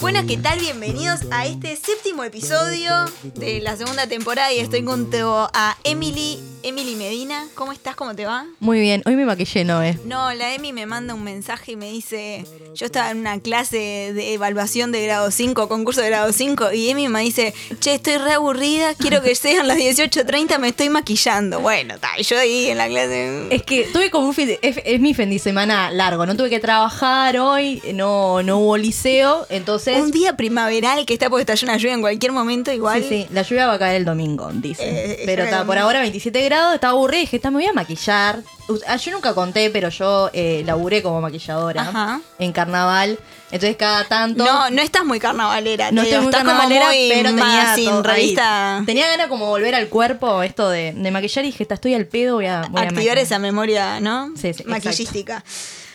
Buenas, ¿qué tal? Bienvenidos a este séptimo episodio de la segunda temporada y estoy junto a Emily, Emily Medina. ¿Cómo estás? ¿Cómo te va? Muy bien, hoy me maquillé, Noé. No, la Emi me manda un mensaje y me dice, yo estaba en una clase de evaluación de grado 5, concurso de grado 5, y Emi me dice, che, estoy re aburrida, quiero que sean las 18.30, me estoy maquillando. Bueno, está, yo ahí en la clase... Es que tuve como un fin de- es, es mi fin de semana largo, no tuve que trabajar hoy, no, no hubo liceo, entonces... Un día primaveral que está porque estalla una lluvia en cualquier momento igual. Sí, sí, la lluvia va a caer el domingo, dice. Eh, pero ya está, por ahora 27 grados, estaba aburrida y dije, está, me voy a maquillar. Ah, Yo nunca conté, pero yo eh, laburé como maquilladora Ajá. en carnaval. Entonces cada tanto... No, no estás muy carnavalera. No estoy muy estás carnavalera, muy pero tenía magazine, todo ahí. revista. Tenía ganas como volver al cuerpo esto de, de maquillar y dije, está, estoy al pedo, voy a, voy a activar maquillar. esa memoria, ¿no? Sí, sí, Maquillística.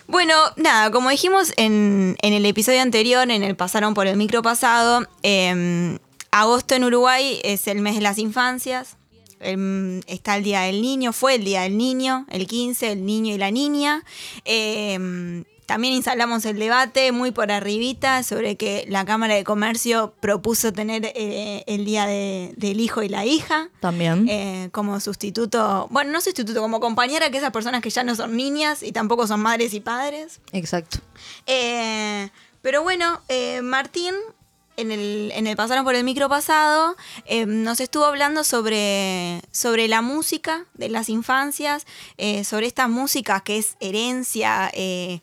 Bueno, nada, como dijimos en, en el episodio anterior, en el pasaron por el micro pasado, eh, agosto en Uruguay es el mes de las infancias. Em, está el Día del Niño, fue el Día del Niño, el 15, el niño y la niña. Eh, también instalamos el debate muy por arribita sobre que la Cámara de Comercio propuso tener eh, el Día de- del Hijo y la Hija También. eh, como sustituto, bueno, no sustituto, como compañera que esas personas que ya no son niñas y tampoco son madres y padres. Exacto. Eh, pero bueno, Martín, en el, en el Pasaron por el micro pasado, eh, nos estuvo hablando sobre, sobre la música de las infancias, eh, sobre estas músicas que es herencia, eh,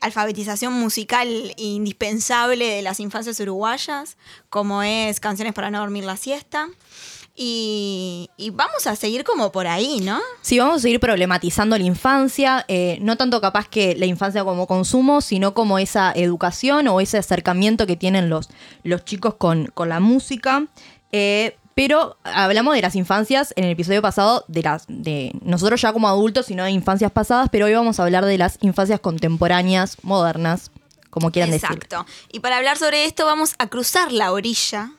alfabetización musical indispensable de las infancias uruguayas, como es Canciones para no dormir la siesta. Y, y vamos a seguir como por ahí, ¿no? Sí, vamos a seguir problematizando la infancia, eh, no tanto capaz que la infancia como consumo, sino como esa educación o ese acercamiento que tienen los, los chicos con, con la música. Eh, pero hablamos de las infancias en el episodio pasado, de las de nosotros ya como adultos, sino de infancias pasadas, pero hoy vamos a hablar de las infancias contemporáneas, modernas, como quieran decir. Exacto. Y para hablar sobre esto vamos a cruzar la orilla.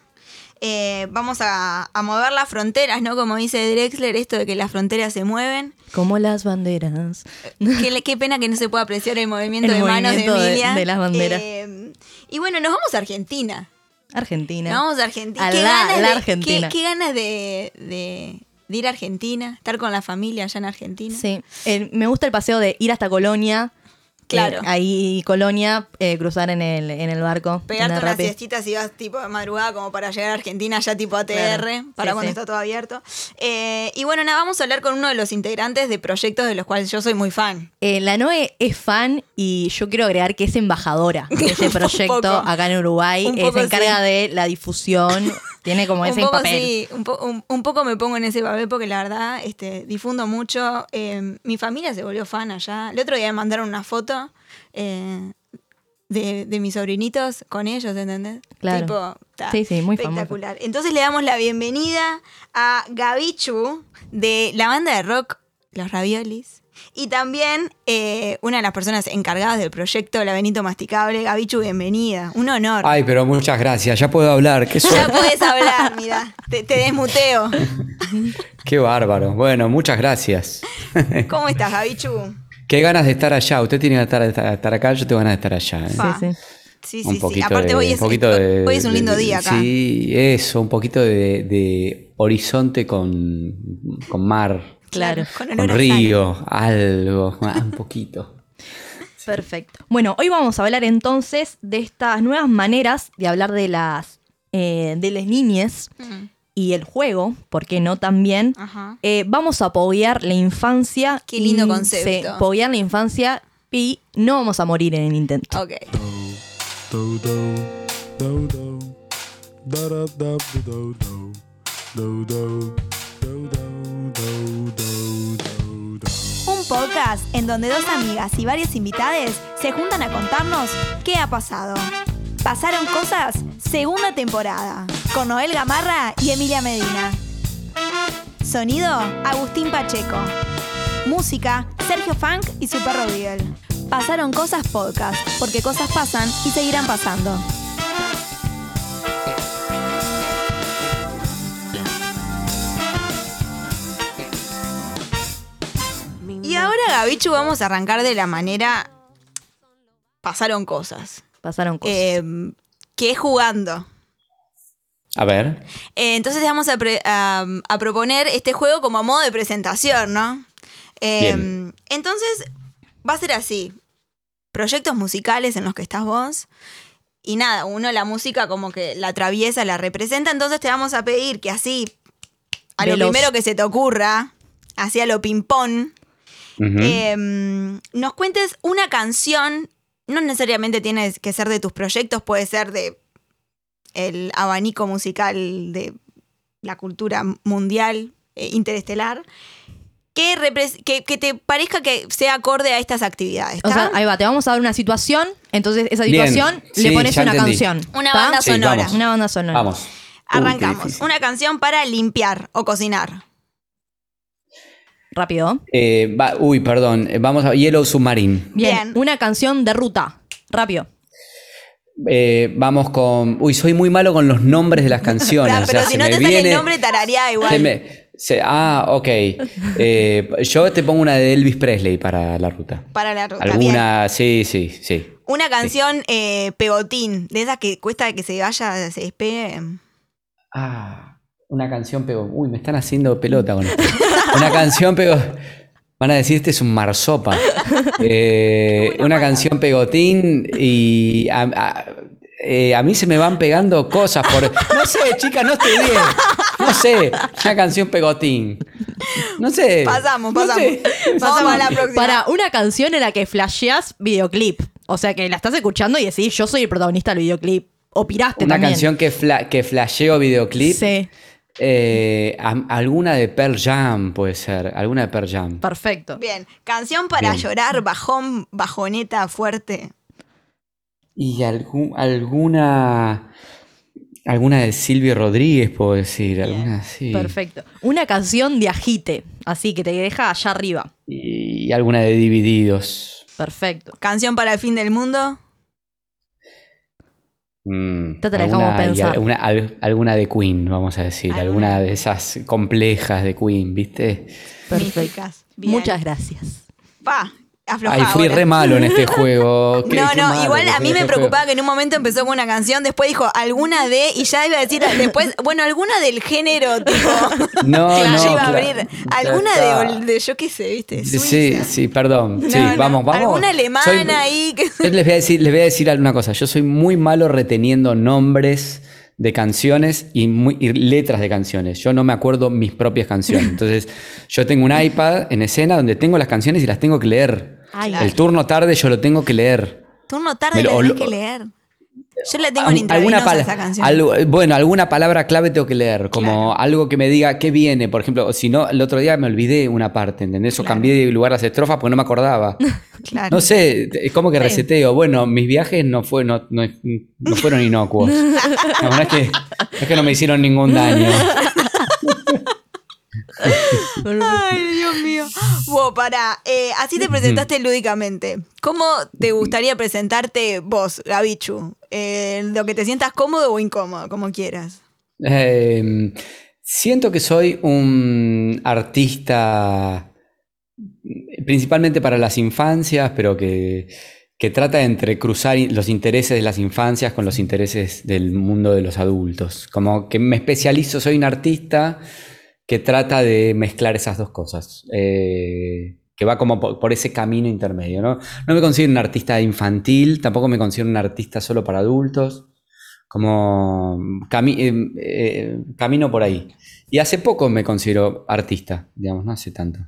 Eh, vamos a, a mover las fronteras, ¿no? Como dice Drexler, esto de que las fronteras se mueven. Como las banderas. qué, le- qué pena que no se pueda apreciar el movimiento El de manos de movimiento de- Emilia. de las banderas. Eh, y bueno, nos vamos a Argentina. Argentina. Nos vamos a Argentina. A ¿Qué la- ganas la de- Argentina. Qué, qué ganas de, de- de ir a Argentina, estar con la familia allá en Argentina. Sí, Eh, me gusta el paseo de ir hasta Colonia. Claro. Eh, ahí Colonia, eh, cruzar en el, en el barco. Pegarte unas siestitas si vas tipo de madrugada como para llegar a Argentina ya tipo ATR, Claro. para Sí, cuando sí. está todo abierto. Eh, y bueno, nada, vamos a hablar con uno de los integrantes de proyectos de los cuales yo soy muy fan. Eh, la Noe es fan y yo quiero agregar que es embajadora de ese Un proyecto poco. acá en Uruguay. Un se encarga sí. de la difusión. Tiene como un ese poco papel. sí, un, po- un- un poco me pongo en ese papel porque la verdad este, difundo mucho. Mi familia se volvió fan allá. El otro día me mandaron una foto eh, de, de mis sobrinitos con ellos, ¿entendés? Claro. Tipo, ta, Sí, sí, muy espectacular. Entonces le damos la bienvenida a Gabichu de la banda de rock Los Raviolis. Y también eh, una de las personas encargadas del proyecto La Benito Masticable. Gabichu, bienvenida. Un honor. Ay, pero muchas gracias. Ya puedo hablar. Qué, Ya puedes hablar, mira. Te, te desmuteo. Qué bárbaro. Bueno, muchas gracias. ¿Cómo estás, Gabichu? Qué ganas de estar allá. Usted tiene ganas de estar, estar acá, yo tengo ganas de estar allá. ¿eh? Sí, sí. Sí, sí, un sí. poquito Aparte, de- hoy, es, un poquito de- hoy es un lindo de- día acá. Sí, eso, un poquito de, de horizonte con, con mar, Claro. Con con, río, algo, ah, un poquito. Perfecto. Bueno, hoy vamos a hablar entonces de estas nuevas maneras de hablar de las eh, de las niñes Mm, y el juego, ¿por qué no también? Eh, vamos a poguear la infancia. Qué lindo concepto. La infancia y no vamos a morir en el intento. Ok. Un podcast en donde dos amigas y varias invitades se juntan a contarnos qué ha pasado. Pasaron cosas, segunda temporada, con Noel Gamarra y Emilia Medina. Sonido, Agustín Pacheco. Música, Sergio Funk y su perro Beagle. Pasaron cosas podcast, porque cosas pasan y seguirán pasando. Y ahora, Gabichu, vamos a arrancar de la manera. Pasaron cosas. Pasaron cosas. Eh, que es jugando. A ver. Eh, entonces te vamos a, pre- a- a proponer este juego como a modo de presentación, ¿no? Eh, Bien. entonces va a ser así. Proyectos musicales en los que estás vos. Y nada, uno la música como que la atraviesa, la representa. Entonces te vamos a pedir que así, a lo primero que se te ocurra, así a lo ping-pong, eh, nos cuentes una canción. No necesariamente tiene que ser de tus proyectos, puede ser de el abanico musical de la cultura mundial, eh, interestelar, que, repres- que, que te parezca que sea acorde a estas actividades. O sea, ahí va, te vamos a dar una situación, entonces esa Bien, situación sí, le pones una entendí. canción. Una banda sonora. Una banda sonora. Vamos. Arrancamos. Una canción para limpiar o cocinar. Rápido. Eh, va- uy, perdón. eh, Vamos a Yellow Submarine. Bien. Bien. Una canción de ruta. Rápido. Eh, vamos con. Uy, soy muy malo con los nombres de las canciones. Ah, o sea, pero se si no me te sale viene- el nombre, tarareá igual. se me- se- ah, ok. Eh, yo te pongo una de Elvis Presley para la ruta. Para la ruta. bien. Alguna, sí, sí, sí. Una canción eh, pegotín, de esas que cuesta que se vaya, se despegue. Ah, una canción pegó. Uy, me están haciendo pelota con esto. Una canción pegó. Van a decir, este es un marsopa. Eh, una canción pegotín y a, a- eh, a mí se me van pegando cosas por... No sé, chicas, no estoy bien. No sé, una canción pegotín. No sé. Pasamos, no pasamos. sé. Pasamos a la próxima. Para una canción en la que flasheas videoclip. O sea, que la estás escuchando y decís, yo soy el protagonista del videoclip. O piraste Una también. canción que, fla- que flasheo videoclip. Sí, Eh, alguna de Pearl Jam puede ser. Alguna de Pearl Jam. perfecto. Bien, canción para Bien. llorar, bajón, bajoneta fuerte. Y algún- alguna. Alguna de Silvio Rodríguez, puedo decir. Alguna así. Perfecto. Una canción de agite. Así que te deja allá arriba. Y alguna de Divididos. Perfecto. Canción para el fin del mundo. Mm, te la alguna, pensar. alguna, al- alguna de Queen, vamos a decir. Alguna. Alguna de esas complejas de Queen, ¿viste? Perfecto. Muchas gracias. Pa, aflojá Ay, fui re malo en este juego. Qué- No, qué no, malo igual a mí me este preocupaba que en un momento empezó con una canción, después dijo alguna de, y ya iba a decir después, bueno, alguna del género, tipo. No, no. iba a abrir. Alguna de, de yo qué sé, ¿viste? Sí, Suiza. sí, perdón. No, sí, no. vamos, vamos. Alguna alemana Soy- ahí. Que... Les voy, a decir, les voy a decir alguna cosa. Yo soy muy malo reteniendo nombres de canciones y, muy- y letras de canciones. Yo no me acuerdo mis propias canciones. Entonces, yo tengo un iPad en escena donde tengo las canciones y las tengo que leer. Ay, El turno tarde yo lo tengo que leer. Turno tarde lo- lo- que leer. Yo la tengo en Al- intravenosa pala- esa canción. algo- bueno, alguna palabra clave tengo que leer, como Claro. algo que me diga qué viene, por ejemplo, si no, el otro día me olvidé una parte, ¿entendés? O Claro. cambié de lugar las estrofas porque no me acordaba. Claro. No sé, es como que reseteo. Bueno, mis viajes no, fue, no, no, no fueron inocuos. Verdad es que, es que no me hicieron ningún daño. Ay, Dios mío. Vos, pará. eh, así te presentaste lúdicamente. ¿Cómo te gustaría presentarte vos, Gabichu? Eh, lo que te sientas cómodo o incómodo, como quieras. Eh, siento que soy un artista principalmente para las infancias, pero que, que trata de entrecruzar los intereses de las infancias con los intereses del mundo de los adultos. Como que me especializo, soy un artista que trata de mezclar esas dos cosas. eh, que va como por, por ese camino intermedio, ¿no? No me considero un artista infantil, tampoco me considero un artista solo para adultos como cami- eh, eh, camino por ahí. Y hace poco me considero artista, digamos, no hace tanto.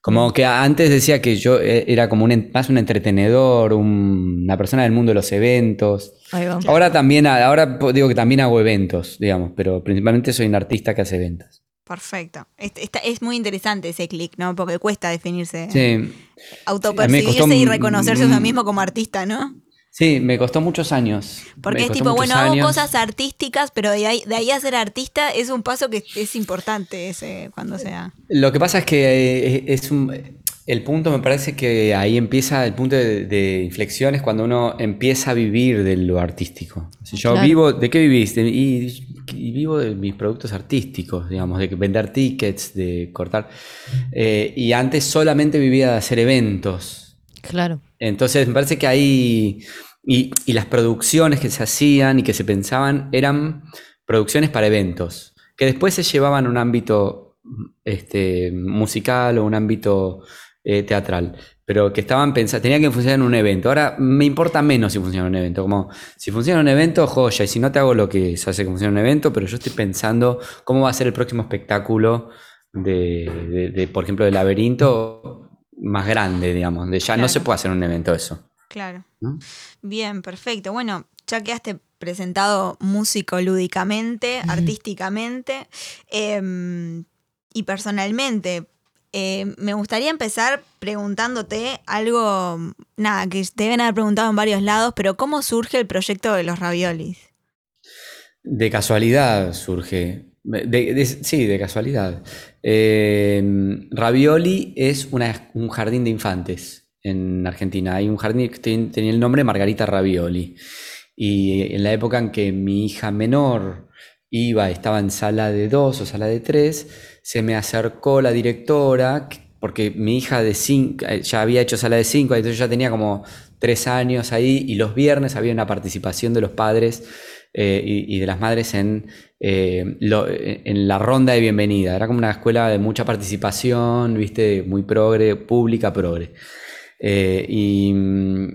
Como que antes decía que yo era como un, más un entretenedor, un- una persona del mundo de los eventos. Ahora también, ahora digo que también hago eventos, digamos, pero principalmente soy un artista que hace eventos. Perfecto. Este- esta- es muy interesante ese clic, ¿no? Porque cuesta definirse, Sí, autopercibirse y reconocerse a uno un- mismo como artista, ¿no? sí, me costó muchos años. Porque es tipo, bueno, hago cosas artísticas, pero de ahí, de ahí a ser artista es un paso que es importante ese cuando sea. Lo que pasa es que eh, es un, el punto, me parece que ahí empieza el punto de, de inflexión es cuando uno empieza a vivir de lo artístico. Si yo Claro. vivo, ¿de qué vivís? De- y, y vivo de mis productos artísticos, digamos, de vender tickets, de cortar. Eh, y antes solamente vivía de hacer eventos. Claro. Entonces me parece que ahí y, y las producciones que se hacían y que se pensaban eran producciones para eventos, que después se llevaban a un ámbito este, musical o un ámbito eh, teatral, pero que estaban pensando, tenía que funcionar en un evento. Ahora me importa menos si funciona en un evento, como si funciona en un evento, joya, y si no te hago lo que se hace que funcione en un evento, pero yo estoy pensando cómo va a ser el próximo espectáculo de, de- de, por ejemplo, del laberinto más grande, digamos, donde ya no se puede hacer un evento eso. Claro. ¿no? Bien, perfecto. Bueno, ya quedaste presentado músico lúdicamente, artísticamente em, y personalmente. Eh, me gustaría empezar preguntándote algo, nada, que te deben haber preguntado en varios lados, pero ¿cómo surge el proyecto de los raviolis? De casualidad surge. Sí, de casualidad. Eh, Ravioli es un jardín de infantes en Argentina. Hay un jardín que ten- tenía el nombre Margarita Ravioli. Y en la época en que mi hija menor iba, estaba en sala de dos o sala de tres, se me acercó la directora, que- porque mi hija de cinco, eh, ya había hecho sala de cinco, entonces ya tenía como tres años ahí, y los viernes había una participación de los padres eh, y, de las madres en, eh, en la ronda de bienvenida. Era como una escuela de mucha participación, viste, muy progre, pública progre. Y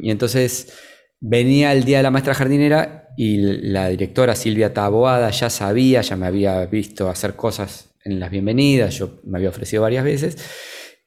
entonces venía el día de la maestra jardinera y la directora Silvia Taboada ya sabía, ya me había visto hacer cosas en las bienvenidas, yo me había ofrecido varias veces.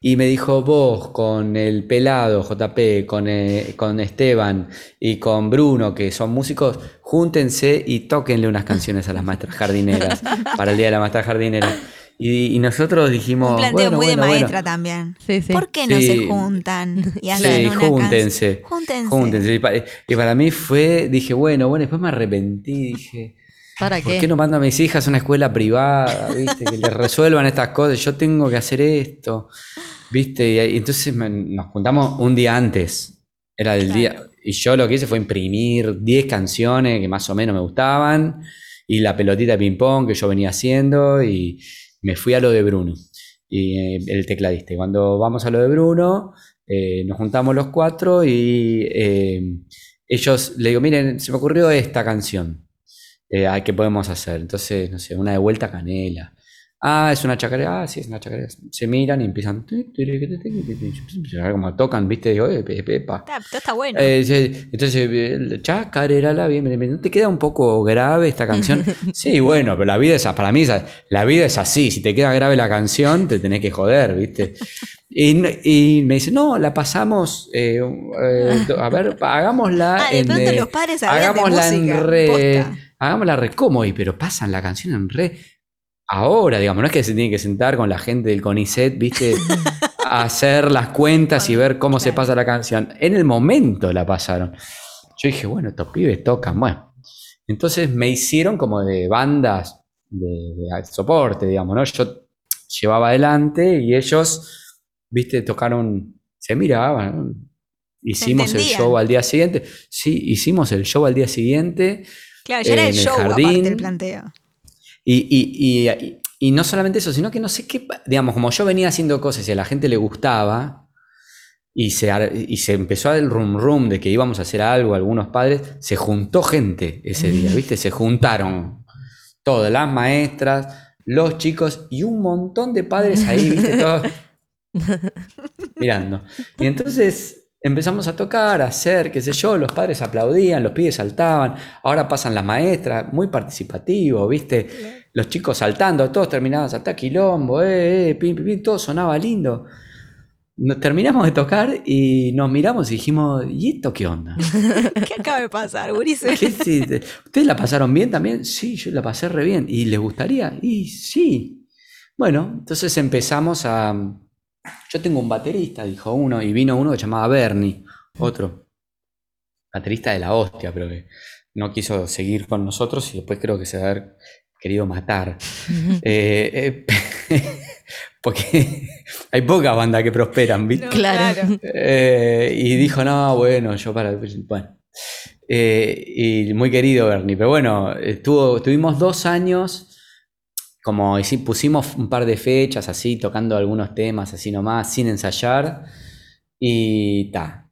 Y me dijo, vos con el pelado JP, con, eh, con Esteban y con Bruno, que son músicos, júntense y tóquenle unas canciones a las maestras jardineras para el Día de la Maestra Jardinera. Y, y nosotros dijimos, Un planteo bueno, muy de bueno. maestra también. Sí, sí. ¿Por qué no Sí. se juntan y hacen Sí, una júntense. canción? Júntense. Júntense. Y para, y para mí fue, dije, bueno, bueno, después me arrepentí, dije, ¿Para ¿por qué? qué no mando a mis hijas a una escuela privada, viste, que les resuelvan estas cosas? Yo tengo que hacer esto, viste, y, y entonces me- nos juntamos un día antes, era el Claro. día, y yo lo que hice fue imprimir 10 canciones que más o menos me gustaban, y la pelotita de ping-pong que yo venía haciendo, y me fui a lo de Bruno, y eh, el tecladista. Y cuando vamos a lo de Bruno, eh, nos juntamos los cuatro y eh, ellos le digo, miren, se me ocurrió esta canción. Eh, ¿Qué podemos hacer? Entonces, no sé, una de vuelta a canela. Ah, es una chacarera. Ah, sí, es una chacarera. Se miran y empiezan. Cómo tocan, ¿viste? Digo, eh, pe- pepa. Está, está bueno. Eh, entonces, eh, chacarera, la bien, bien, bien. ¿no te queda un poco grave esta canción? Sí, bueno, pero la vida es, para mí, la vida es así. Si te queda grave la canción, te tenés que joder, ¿viste? Y, me dice, no, la pasamos, eh, eh, a ver, hagámosla Ah, de en, pronto los padres sabían de hagámosla música, en re, posta. Hagámosla re, ¿cómo? Y, pero pasan la canción en re, ahora, digamos, no es que se tiene que sentar con la gente del CONICET, ¿viste? a hacer las cuentas y ver cómo se pasa la canción. En el momento la pasaron. Yo dije, bueno, estos pibes tocan, bueno. Entonces me hicieron como de bandas de, de soporte, digamos, ¿no? Yo llevaba adelante y ellos, viste, tocaron, se miraban. Hicimos el show al día siguiente. Sí, hicimos el show al día siguiente. Claro, ya era el en el show jardín. aparte del planteo. Y, y- y- y- no solamente eso, sino que no sé qué, digamos, como yo venía haciendo cosas y a la gente le gustaba, y se, y se empezó el rum rum de que íbamos a hacer algo, algunos padres, se juntó gente ese día, ¿viste? Se juntaron todas las maestras, los chicos y un montón de padres ahí, ¿viste? Todos mirando. Y entonces empezamos a tocar, a hacer, qué sé yo, los padres aplaudían, los pibes saltaban, ahora pasan las maestras, muy participativo, ¿viste? Los chicos saltando, todos terminaban saltar quilombo, eh, eh, pim, pim, pim, todo sonaba lindo. Nos terminamos de tocar y nos miramos y dijimos, ¿y esto qué onda? ¿Qué acaba de pasar, Gurice? ¿Qué sí, te- ¿Ustedes la pasaron bien también? Sí, yo la pasé re bien. ¿Y les gustaría? Y sí. Bueno, entonces empezamos a... Yo tengo un baterista, dijo uno, y vino uno que se llamaba Bernie, otro. Baterista de la hostia, pero que no quiso seguir con nosotros y después creo que se va a haber querido matar. Eh, eh, porque hay pocas bandas que prosperan, ¿viste? No, Claro. Eh, y dijo, no, bueno, yo para. Bueno. Y muy querido Bernie, pero bueno, estuvo, estuvimos dos años, como pusimos un par de fechas así, tocando algunos temas así nomás, sin ensayar, y ta.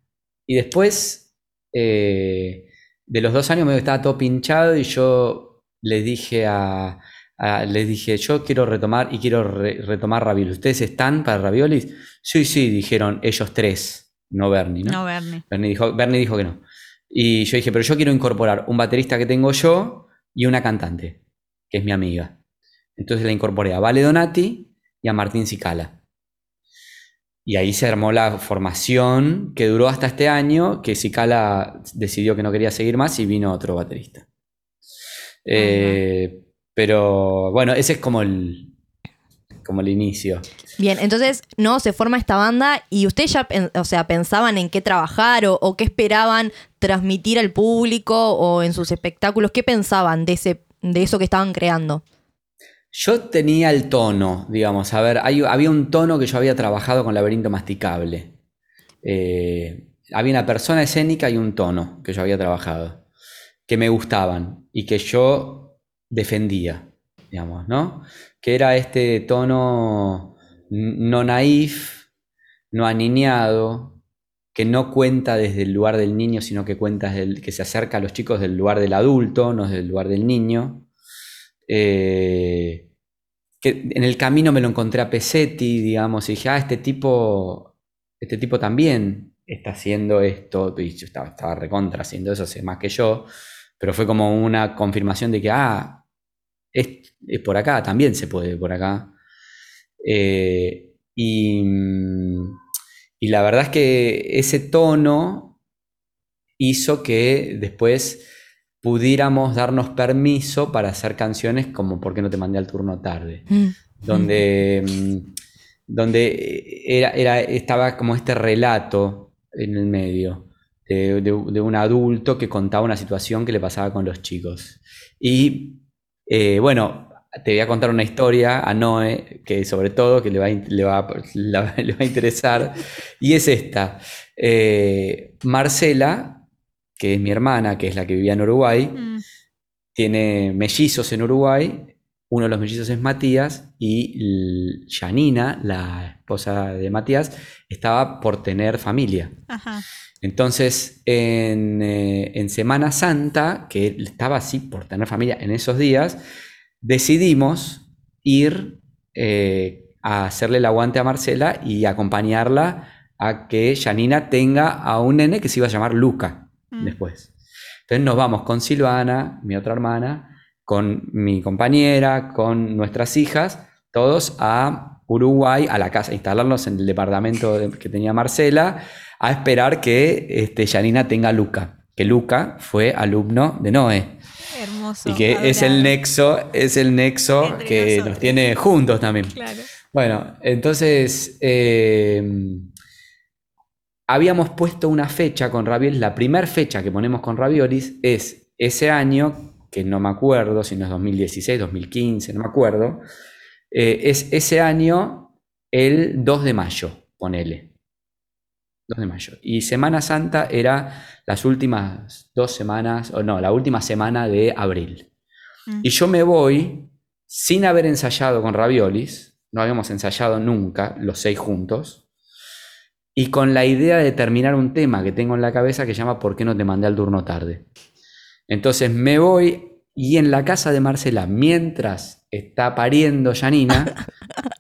Y después eh, de los dos años que estaba todo pinchado y yo les dije a, a- les dije, yo quiero retomar y quiero re- retomar raviolis. ¿Ustedes están para raviolis? Sí, sí, dijeron ellos tres, no Bernie, ¿no? No, Bernie. Bernie dijo, Bernie dijo que no. Y yo dije, pero yo quiero incorporar un baterista que tengo yo y una cantante, que es mi amiga. Entonces la incorporé a Vale Donati y a Martín Cicala. Y ahí se armó la formación que duró hasta este año, que Cicala decidió que no quería seguir más y vino otro baterista. Eh, pero bueno, ese es como el, como el inicio. Bien, entonces, no, se forma esta banda y ustedes ya, o sea, pensaban en qué trabajar o, o qué esperaban transmitir al público o en sus espectáculos, ¿qué pensaban de ese, de eso que estaban creando? Yo tenía el tono, digamos, a ver, había un tono que yo había trabajado con laberinto masticable. Eh, había una persona escénica y un tono que yo había trabajado, que me gustaban y que yo defendía, digamos, ¿no? Que era este tono no naif, no aniñado, que no cuenta desde el lugar del niño, sino que cuenta desde el- que se acerca a los chicos del lugar del adulto, no desde el lugar del niño. Eh, que en el camino me lo encontré a Pesetti, digamos, y dije, ah, este tipo, este tipo también está haciendo esto, y yo estaba, recontra haciendo eso hace más que yo, pero fue como una confirmación de que, ah, es, por acá, también se puede por acá. Eh, y la verdad es que ese tono hizo que después pudiéramos darnos permiso para hacer canciones como ¿Por qué no te mandé al turno tarde? Mm. Donde, mm, donde era, era, estaba como este relato en el medio de, de- de un adulto que contaba una situación que le pasaba con los chicos. Y eh, bueno, te voy a contar una historia a Noé, que sobre todo que le va le va, la- le va a interesar, y es esta. Eh, Marcela, que es mi hermana, que es la que vivía en Uruguay, Mm. tiene mellizos en Uruguay. Uno de los mellizos es Matías y Janina, la esposa de Matías, estaba por tener familia. Ajá. Entonces, en, eh, en Semana Santa, que estaba así por tener familia en esos días, decidimos ir eh, a hacerle el aguante a Marcela y acompañarla a que Janina tenga a un nene que se iba a llamar Luca Mm. después. Entonces nos vamos con Silvana, mi otra hermana, con mi compañera, con nuestras hijas, todos a Uruguay, a la casa, a instalarnos en el departamento de- que tenía Marcela, a esperar que este, Janina tenga a Luca, que Luca fue alumno de Noé. Hermoso. Y que es el nexo, es el nexo Entre que nosotros. nos tiene juntos también. Claro. Bueno, entonces eh, habíamos puesto una fecha con raviolis. La primera fecha que ponemos con raviolis es ese año, que no me acuerdo si no es 2016, 2015, no me acuerdo. eh, es ese año el 2 de mayo, ponele. 2 de mayo. Y Semana Santa era las últimas dos semanas, o no, la última semana de abril. Mm. Y yo me voy sin haber ensayado con raviolis, no habíamos ensayado nunca, los seis juntos, y con la idea de terminar un tema que tengo en la cabeza que se llama ¿Por qué no te mandé al turno tarde? Entonces me voy y en la casa de Marcela, mientras está pariendo Janina,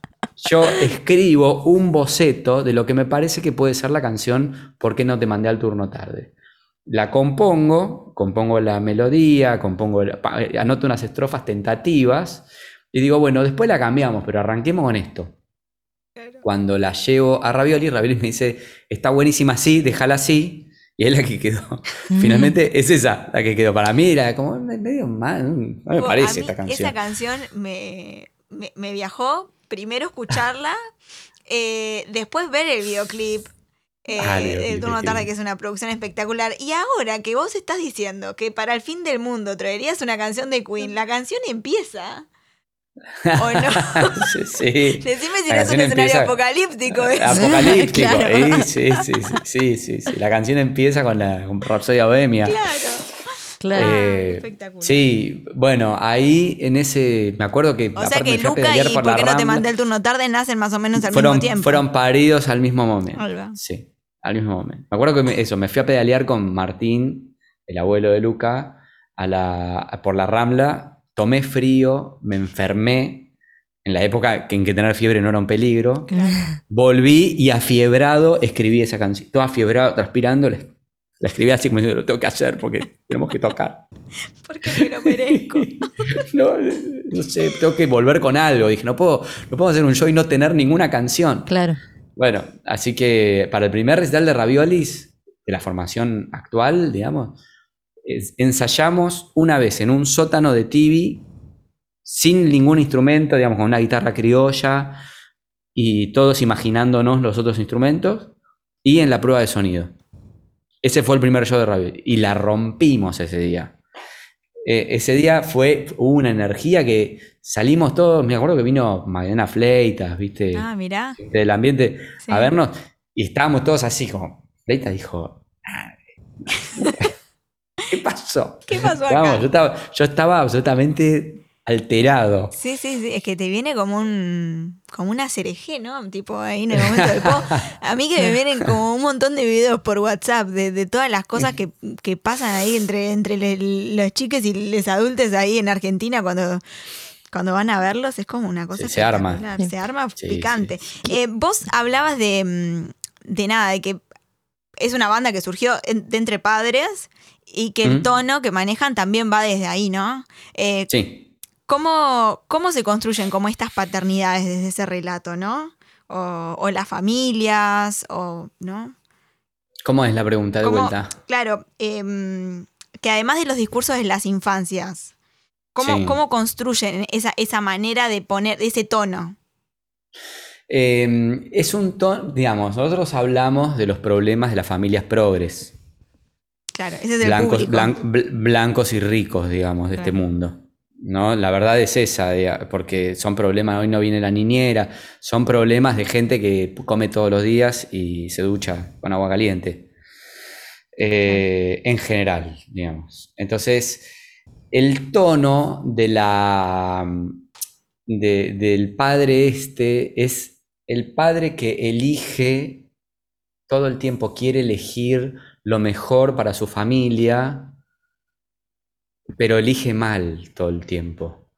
yo escribo un boceto de lo que me parece que puede ser la canción ¿Por qué no te mandé al turno tarde? La compongo, compongo la melodía, compongo, pa- eh, anoto unas estrofas tentativas y digo, bueno, después la cambiamos, pero arranquemos con esto. Cuando la llevo a Ravioli, Ravioli me dice, está buenísima así, déjala así. Y es la que quedó. Finalmente es esa la que quedó. Para mí era como me- medio mal, no me parece esta canción. Esa canción me, me, me viajó. Primero escucharla, eh, después ver el videoclip. eh, Ah, el turno tarde, que es una producción espectacular. Y ahora que vos estás diciendo que para el fin del mundo traerías una canción de Queen, la canción empieza. ¿O no? sí, sí. Decime si no es un escenario apocalíptico. eso. Apocalíptico. Claro. eh, sí, sí, sí, sí, sí, sí. La canción empieza con la con Rapsodia Bohemia. Claro. Claro. Eh, espectacular. sí, bueno, ahí en ese, me acuerdo que O sea que Luca y por ¿Por la qué no te mandé el turno tarde? nacen más o menos al fueron, mismo tiempo. fueron paridos al mismo momento. Sí, al mismo momento. Me acuerdo que me- eso, me fui a pedalear con Martín, el abuelo de Luca, a la, a- por la Rambla, tomé frío, me enfermé, en la época que en que tener fiebre no era un peligro, volví y afiebrado escribí esa canción, todo afiebrado, transpirando, la, la escribí así como diciendo, lo tengo que hacer porque tenemos que tocar. Porque me lo merezco. no, no sé, tengo que volver con algo. Dije, no puedo, no puedo hacer un show y no tener ninguna canción. Claro. Bueno, así que para el primer recital de Raviolis, de la formación actual, digamos, ensayamos una vez en un sótano de TV, sin ningún instrumento, digamos, con una guitarra criolla, y todos imaginándonos los otros instrumentos, y en la prueba de sonido. Ese fue el primer show de Raviolis, y la rompimos ese día. Eh, ese día fue una energía que salimos todos, me acuerdo que vino Magdalena Fleitas, ¿viste? Ah, mirá. del ambiente Sí. a vernos y estábamos todos así como Leita dijo "Ah, ¿qué pasó? ¿Qué pasó Vamos, acá? yo estaba, yo estaba absolutamente alterado Sí, sí, sí, es que te viene como un como una cereje, ¿no? Tipo ahí en el momento del pop. A mí que me vienen como un montón de videos por WhatsApp de, de todas las cosas que, que pasan ahí entre, entre le- los chiques y los adultos ahí en Argentina cuando, cuando van a verlos. Es como una cosa Se- se arma. Se arma Sí, picante. Eh, vos hablabas de, mm, de nada, de que es una banda que surgió de entre padres y que el Mm. tono que manejan también va desde ahí, ¿no? Eh, sí ¿Cómo, ¿Cómo se construyen como estas paternidades desde ese relato, no? O, o las familias, o, ¿no? ¿cómo es la pregunta de ¿Cómo- vuelta? Claro, em, que además de los discursos de las infancias, ¿cómo, Sí. cómo construyen esa, esa manera de poner ese tono? Eh, es un tono digamos nosotros hablamos de los problemas de las familias progres Claro, ese es el blancos, blan- y ricos, digamos, de este mundo. ¿no? La verdad es esa, porque son problemas, hoy no viene la niñera, son problemas de gente que come todos los días y se ducha con agua caliente. Eh, en general, digamos. Entonces, el tono de la, de- del padre este es el padre que elige todo el tiempo, quiere elegir lo mejor para su familia, pero elige mal todo el tiempo.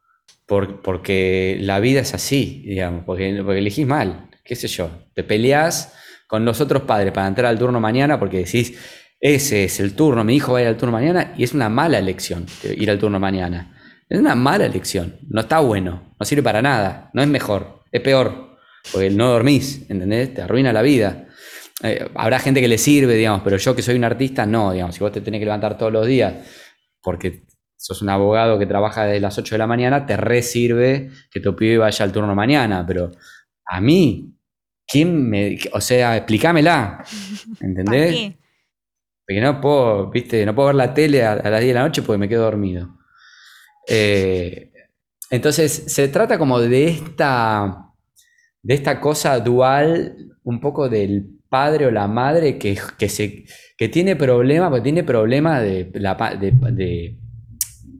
Por- porque la vida es así, digamos, porque, porque elegís mal, qué sé yo. Te peleás con los otros padres para entrar al turno mañana porque decís, ese es el turno, mi hijo va a ir al turno mañana, y es una mala elección ir al turno mañana. Es una mala elección, no está bueno, no sirve para nada, no es mejor, es peor, porque no dormís, ¿entendés? Te arruina la vida. Eh, habrá gente que le sirve, digamos, pero yo que soy un artista, no, digamos, si vos te tenés que levantar todos los días porque sos un abogado que trabaja desde las 8 de la mañana, te re sirve que tu pibe vaya al turno mañana, pero a mí, ¿quién me, o sea, explícamela, ¿Para ¿entendés? qué? Porque no puedo, viste, no puedo ver la tele a, a las 10 de la noche porque me quedo dormido. Eh, entonces, se trata como de esta, de esta cosa dual, un poco del padre o la madre que, que, se, que tiene problemas, porque tiene problemas de, la, de,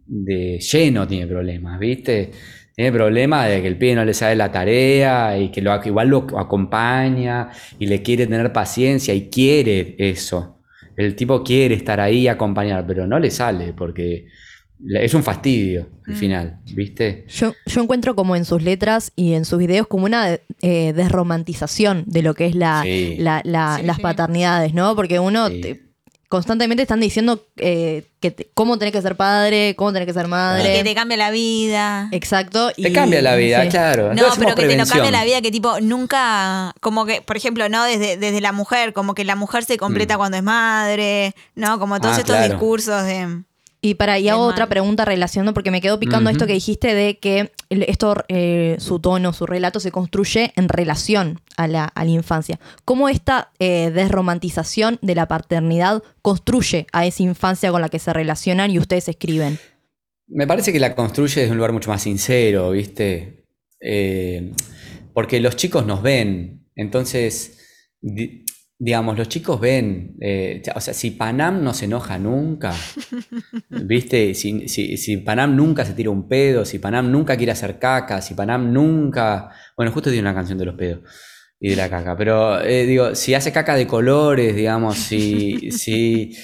de, lleno, tiene problemas, ¿viste? Tiene problemas de que el pibe no le sabe la tarea y que lo, igual lo acompaña y le quiere tener paciencia y quiere eso. El tipo quiere estar ahí y acompañar, pero no le sale porque es un fastidio al Mm. final, ¿viste? Yo, yo encuentro como en sus letras y en sus videos como una eh, desromantización de lo que es la, Sí. la- la- Sí, las sí. paternidades, ¿no? Porque uno Sí. te- constantemente están diciendo eh, que te- cómo tenés que ser padre, cómo tenés que ser Y madre. que te cambia la vida. Exacto. Te cambia la vida, sí. claro. No, Entonces pero que te lo cambia la vida, que tipo, nunca, como que, por ejemplo, no desde, desde la mujer, como que la mujer se completa Mm. cuando es madre, ¿no? Como todos Ah, estos claro. discursos de... Y para y hago mal. otra pregunta relacionando porque me quedo picando Ujú. esto que dijiste de que esto eh, su tono, su relato se construye en relación a la, a la infancia. ¿Cómo esta eh, desromantización de la paternidad construye a esa infancia con la que se relacionan y ustedes escriben? Me parece que la construye desde un lugar mucho más sincero, ¿viste? Eh, porque los chicos nos ven. Entonces, digamos, los chicos ven. eh, o sea, si Panam no se enoja nunca, ¿viste? Si, si- si Panam nunca se tira un pedo, si Panam nunca quiere hacer caca, si Panam nunca. Bueno, justo tiene una canción de los pedos. y de la caca. Pero eh, digo, si hace caca de colores, digamos, si, si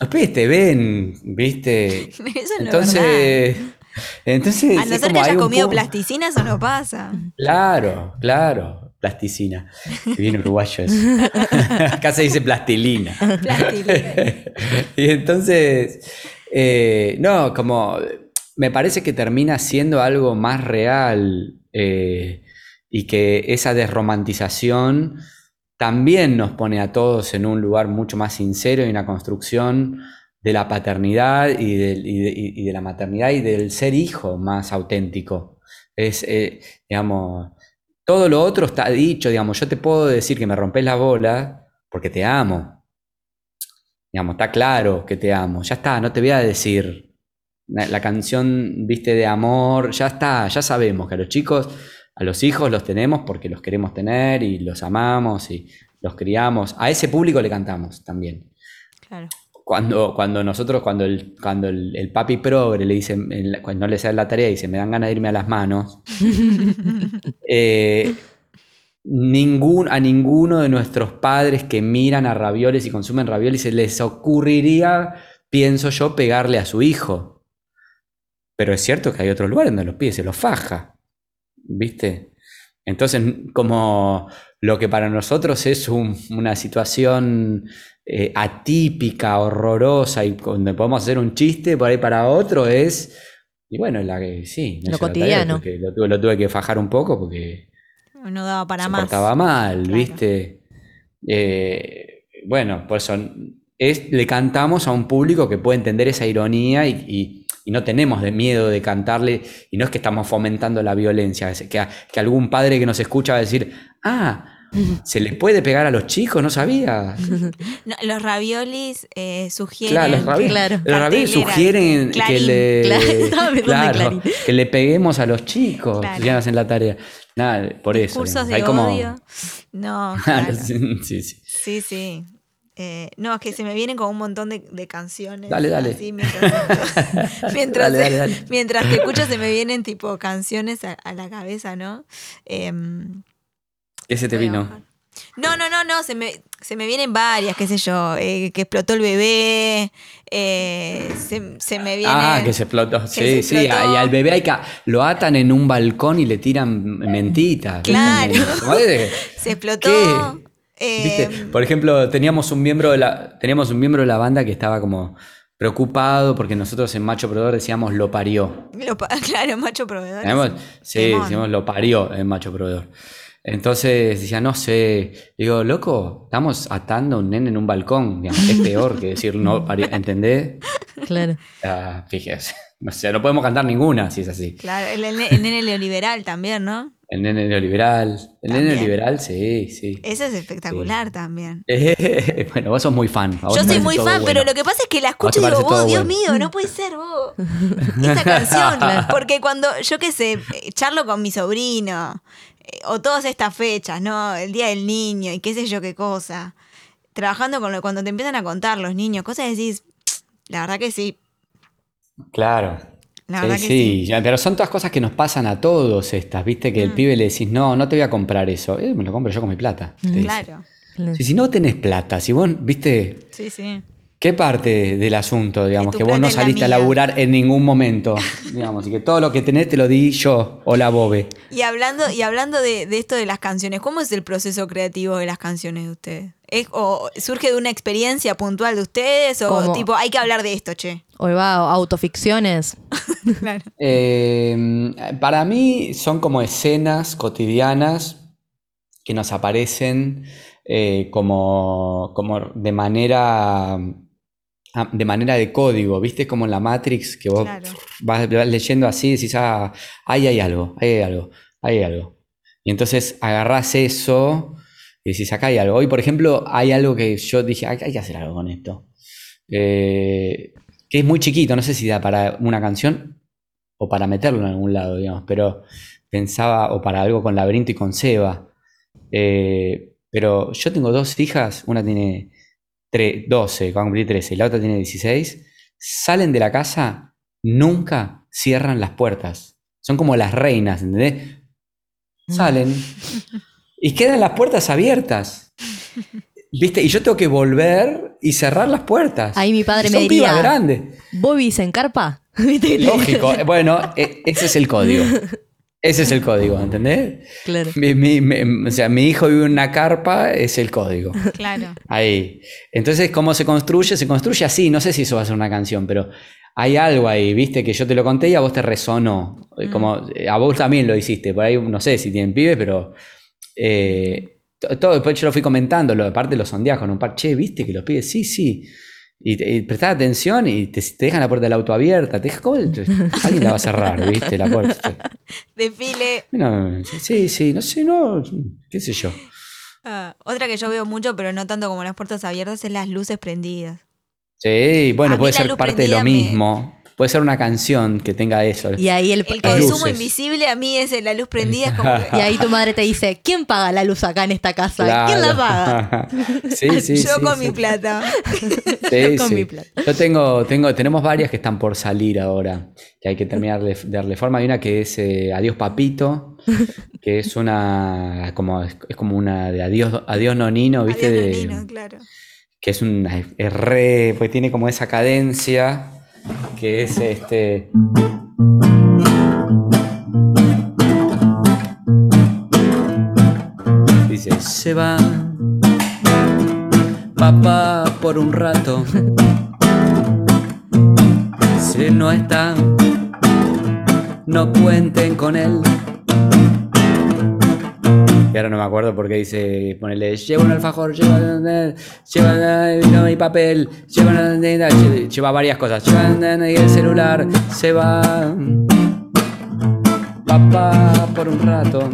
los pibes te ven, ¿viste? Eso es. Entonces, entonces A no ser como que hayas hay un comido plasticina, eso no pasa. Claro, claro, plasticina. Que Bien uruguayo eso. Acá se dice plastilina. Plastilina. y entonces, eh, no, como me parece que termina siendo algo más real eh, y que esa desromantización también nos pone a todos en un lugar mucho más sincero y una construcción de la paternidad y, del- y de, y- y de la maternidad y del ser hijo más auténtico. Es, eh, digamos, todo lo otro está dicho, digamos, yo te puedo decir que me rompes la bola porque te amo. Digamos, está claro que te amo. Ya está, no te voy a decir la, la canción, viste, de amor. Ya está, ya sabemos que a los chicos, a los hijos los tenemos porque los queremos tener y los amamos y los criamos. A ese público le cantamos también. Claro. Cuando, cuando nosotros, cuando el, cuando el, el papi progre le dice, cuando no le sale la tarea, dice, me dan ganas de irme a las manos, eh, ningún, a ninguno de nuestros padres que miran a ravioles y consumen ravioles se les ocurriría, pienso yo, pegarle a su hijo. Pero es cierto que hay otros lugares donde los pibes se los faja, ¿viste? Entonces, como lo que para nosotros es un- una situación eh, atípica, horrorosa, y donde podemos hacer un chiste por ahí para otro, es, y bueno, la que sí, Lo cotidiano. Lo tuve, lo tuve que fajar un poco porque No daba para se más. portaba mal, Claro. ¿viste? Eh, bueno, por eso es, le cantamos a un público que puede entender esa ironía y, y- y no tenemos de miedo de cantarle, y no es que estamos fomentando la violencia, es que, a- que algún padre que nos escucha va a decir, ah, ¿se les puede pegar a los chicos? No sabía. No, los raviolis eh, sugieren. Claro, los raviolis, Claro. los raviolis Cartelera. sugieren que le, Claro, claro, que peguemos a los chicos si ya hacen la tarea. Nada, por eso. Cursos de Hay como- odio. No, Claro, claro. sí, sí, sí. Sí. Eh, no, es que se me vienen como un montón de, de canciones. Dale, dale. así, mientras, mientras, Dale, dale, dale. mientras te escucho se me vienen tipo canciones a, a la cabeza, ¿no? Em, ¿Qué se te vino? No, no, no, no, se me, se me vienen varias, qué sé yo, eh, que explotó el bebé, eh, se, se me viene... Ah, que se explotó. Sí, sí. explotó. Y al bebé hay que, lo atan en un balcón y le tiran mentitas. Claro. Se explotó... ¿Qué? eh, ¿Viste? Por ejemplo, teníamos un miembro de la, teníamos un miembro de la banda que estaba como preocupado porque nosotros en Macho Proveedor decíamos lo parió. lo pa- claro, macho proveedor. Sí, decimos lo parió en Macho Proveedor. Entonces decía, no sé, digo, loco, estamos atando a un nene en un balcón, digamos, es peor que decir no ¿entendés? Claro. Ah, fíjese, no sé, no podemos cantar ninguna si es así. Claro, el, el, el nene neoliberal también, ¿no? El nene neoliberal, el nene neoliberal, sí, sí. Ese es espectacular también. Eh, bueno, vos sos muy fan. Yo soy muy fan, bueno. pero lo que pasa es que la escucho y digo, vos, Dios bueno". mío, no puede ser vos. Esa canción. Porque cuando, yo qué sé, charlo con mi sobrino, o todas estas fechas, ¿no? El Día del Niño y qué sé yo qué cosa. Trabajando con lo, cuando te empiezan a contar los niños, cosas decís, la verdad que sí. Claro. La sí, verdad que sí, ya, pero son todas cosas que nos pasan a todos estas, viste, que el Mm. pibe le decís, no, no te voy a comprar eso. Eh, me lo compro yo con mi plata. Claro. Claro. Si, si no tenés plata, si vos, viste, Sí, sí. ¿Qué parte del asunto, digamos, que vos no saliste a laburar en ningún momento, digamos, y que todo lo que tenés te lo di yo, o la bobe. Y hablando, y hablando de, de esto de las canciones, ¿cómo es el proceso creativo de las canciones de ustedes? ¿Es, o ¿Surge de una experiencia puntual de ustedes? ¿O ¿Cómo? tipo, hay que hablar de esto, che? Hoy va autoficciones. Claro. Eh, para mí son como escenas cotidianas que nos aparecen eh, como, como de manera de manera de código, ¿viste? Como en la Matrix que vos Claro. vas, vas leyendo así y decís, ah, ahí hay algo, ahí hay algo, ahí hay algo. Y entonces agarrás eso y decís, acá hay algo. Hoy, por ejemplo, hay algo que yo dije, hay, hay que hacer algo con esto. Eh, que es muy chiquito, no sé si da para una canción o para meterlo en algún lado, digamos, pero pensaba, o para algo con Laberinto y con Seba. Eh, pero yo tengo dos hijas, una tiene 12, va a cumplir 13, y la otra tiene 16. Salen de la casa, nunca cierran las puertas. Son como las reinas, ¿entendés? Salen. y quedan las puertas abiertas. ¿Viste? Y yo tengo que volver y cerrar las puertas. Ahí mi padre me son pibas diría- grandes. ¿Vos vivís en carpa? ¿Viste? Lógico. Bueno, e- ese es el código. Ese es el código, ¿entendés? Claro. Mi, mi- mi- o sea, mi hijo vive en una carpa, es el código. Claro. Ahí. Entonces, ¿cómo se construye? Se construye así. No sé si eso va a ser una canción, pero hay algo ahí, viste, que yo te lo conté y a vos te resonó. Como eh, a vos también lo hiciste. Por ahí no sé si tienen pibes, pero. eh, to- todo después yo lo fui comentando, lo, aparte lo sondeás con un par. Che, viste que los pibes, sí, sí. Y, y prestás atención y te, te dejan la puerta del auto abierta. Te dejan, ¿cómo? Alguien la va a cerrar, viste, la puerta. Desfile. No, sí, sí, no sé, no, qué sé yo. Ah, otra que yo veo mucho, pero no tanto como las puertas abiertas, es las luces prendidas. Sí, bueno, puede ser parte de lo mismo. Puede ser una canción que tenga eso. Y ahí, el, consumo luces. invisible a mí es la luz prendida, es como que y ahí tu madre te dice, ¿quién paga la luz acá en esta casa? ¿Quién la paga? sí, sí, yo sí, con sí. mi plata. Sí, Con sí. mi plata. Yo tengo, tengo, tenemos varias que están por salir ahora, que hay que terminar de, de darle forma. Hay una que es eh, Adiós Papito, que es una como es, como una de Adiós, Adiós Nonino, ¿viste? Adiós, De- Nonino, claro. que es un es re, pues tiene como esa cadencia que es este dice se va papá por un rato si no está no cuenten con él y ahora no me acuerdo porque dice, ponele, lleva un alfajor, lleva, lleva vino y papel, lleva, lleva, varias cosas, lleva y el celular, se va. Papá por un rato.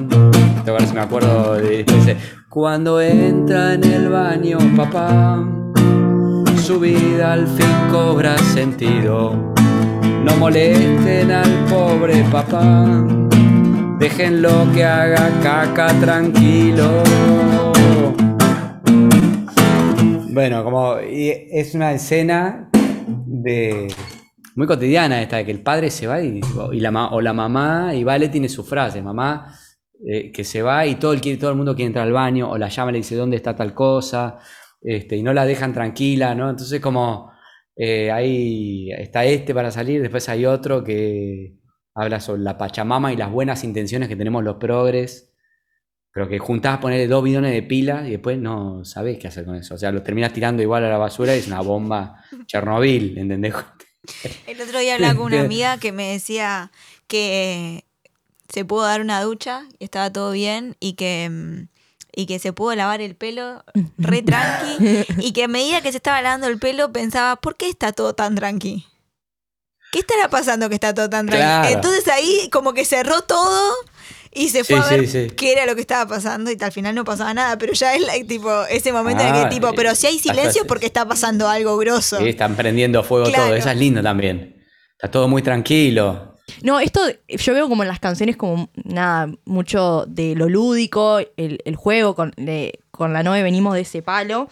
Te si me acuerdo, dice, cuando entra en el baño, papá, su vida al fin cobra sentido. No molesten al pobre papá. Déjenlo que haga caca tranquilo. Bueno, como es una escena de muy cotidiana esta de que el padre se va y, y la o la mamá y Vale tiene su frase, mamá eh, que se va y todo el, todo el mundo quiere entrar al baño o la llama y le dice dónde está tal cosa este, y no la dejan tranquila, ¿no? Entonces como eh, ahí está este para salir, después hay otro que habla sobre la Pachamama y las buenas intenciones que tenemos los progres, pero que juntás ponerle dos bidones de pila y después no sabés qué hacer con eso. O sea, los terminás tirando igual a la basura y es una bomba Chernobyl, ¿entendés? El otro día hablaba con una amiga que me decía que se pudo dar una ducha y estaba todo bien y que, mm, y que se pudo lavar el pelo re tranqui y que a medida que se estaba lavando el pelo pensaba, ¿por qué está todo tan tranqui? ¿Qué estará pasando que está todo tan tranqui? Claro. Entonces ahí como que cerró todo y se fue Sí, a ver sí, sí. qué era lo que estaba pasando y al final no pasaba nada, pero ya es like, tipo ese momento en Ah, el que tipo, pero si hay silencio se- porque está pasando algo grosso. Sí, están prendiendo fuego Claro. todo, eso es lindo también. Está todo muy tranquilo. No, esto yo veo como en las canciones como nada, mucho de lo lúdico, el, el juego, con, con la Noe venimos de ese palo.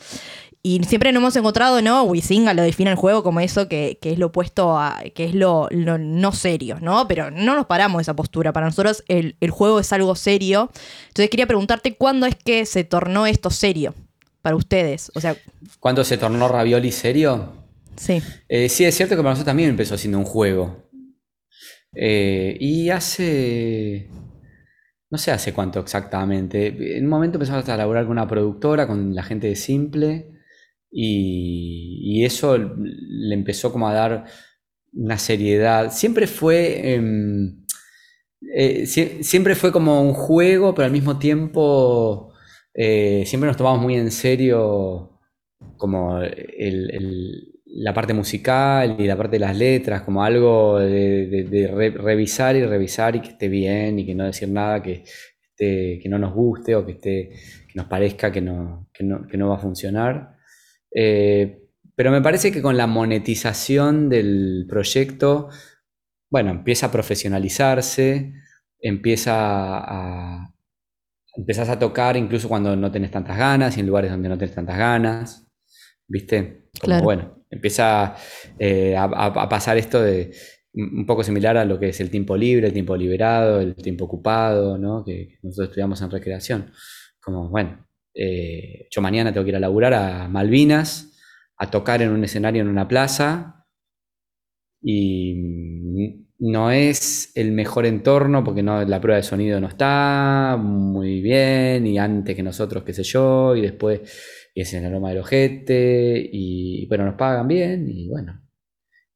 Y siempre nos hemos encontrado, ¿no? Wisinga lo define el juego como eso que, que es lo opuesto a. que es lo, lo no serio, ¿no? Pero no nos paramos de esa postura. Para nosotros el, el juego es algo serio. Entonces quería preguntarte cuándo es que se tornó esto serio para ustedes. O sea, ¿Cuándo se tornó Ravioli serio? sí. Eh, sí, es cierto que para nosotros también empezó siendo un juego. Eh, y hace. No sé hace cuánto exactamente. En un momento empezamos a laburar con una productora, con la gente de Simple. Y, eso le empezó como a dar una seriedad. Siempre fue. em, eh, sie- siempre fue como un juego, pero al mismo tiempo. eh, siempre nos tomamos muy en serio como la parte musical y la parte de las letras, como algo de, de- de re- revisar y revisar y que esté bien y que no decir nada que, que no nos guste o que, esté, que nos parezca que no, que no, que no va a funcionar. Eh, pero me parece que con la monetización del proyecto, bueno, empieza a profesionalizarse, empieza a... Empezás a tocar incluso cuando no tenés tantas ganas y en lugares donde no tenés tantas ganas. ¿Viste? Como, Claro. bueno, empieza eh, a, a- pasar esto de un poco similar a lo que es el tiempo libre, el tiempo liberado, el tiempo ocupado, ¿no? Que nosotros estudiamos en recreación. Como, bueno, eh, yo mañana tengo que ir a laburar a Malvinas, a tocar en un escenario en una plaza, y no es el mejor entorno porque no, la prueba de sonido no está muy bien, y antes que nosotros, qué sé yo, y después es en el aroma del ojete, y bueno, nos pagan bien, y bueno,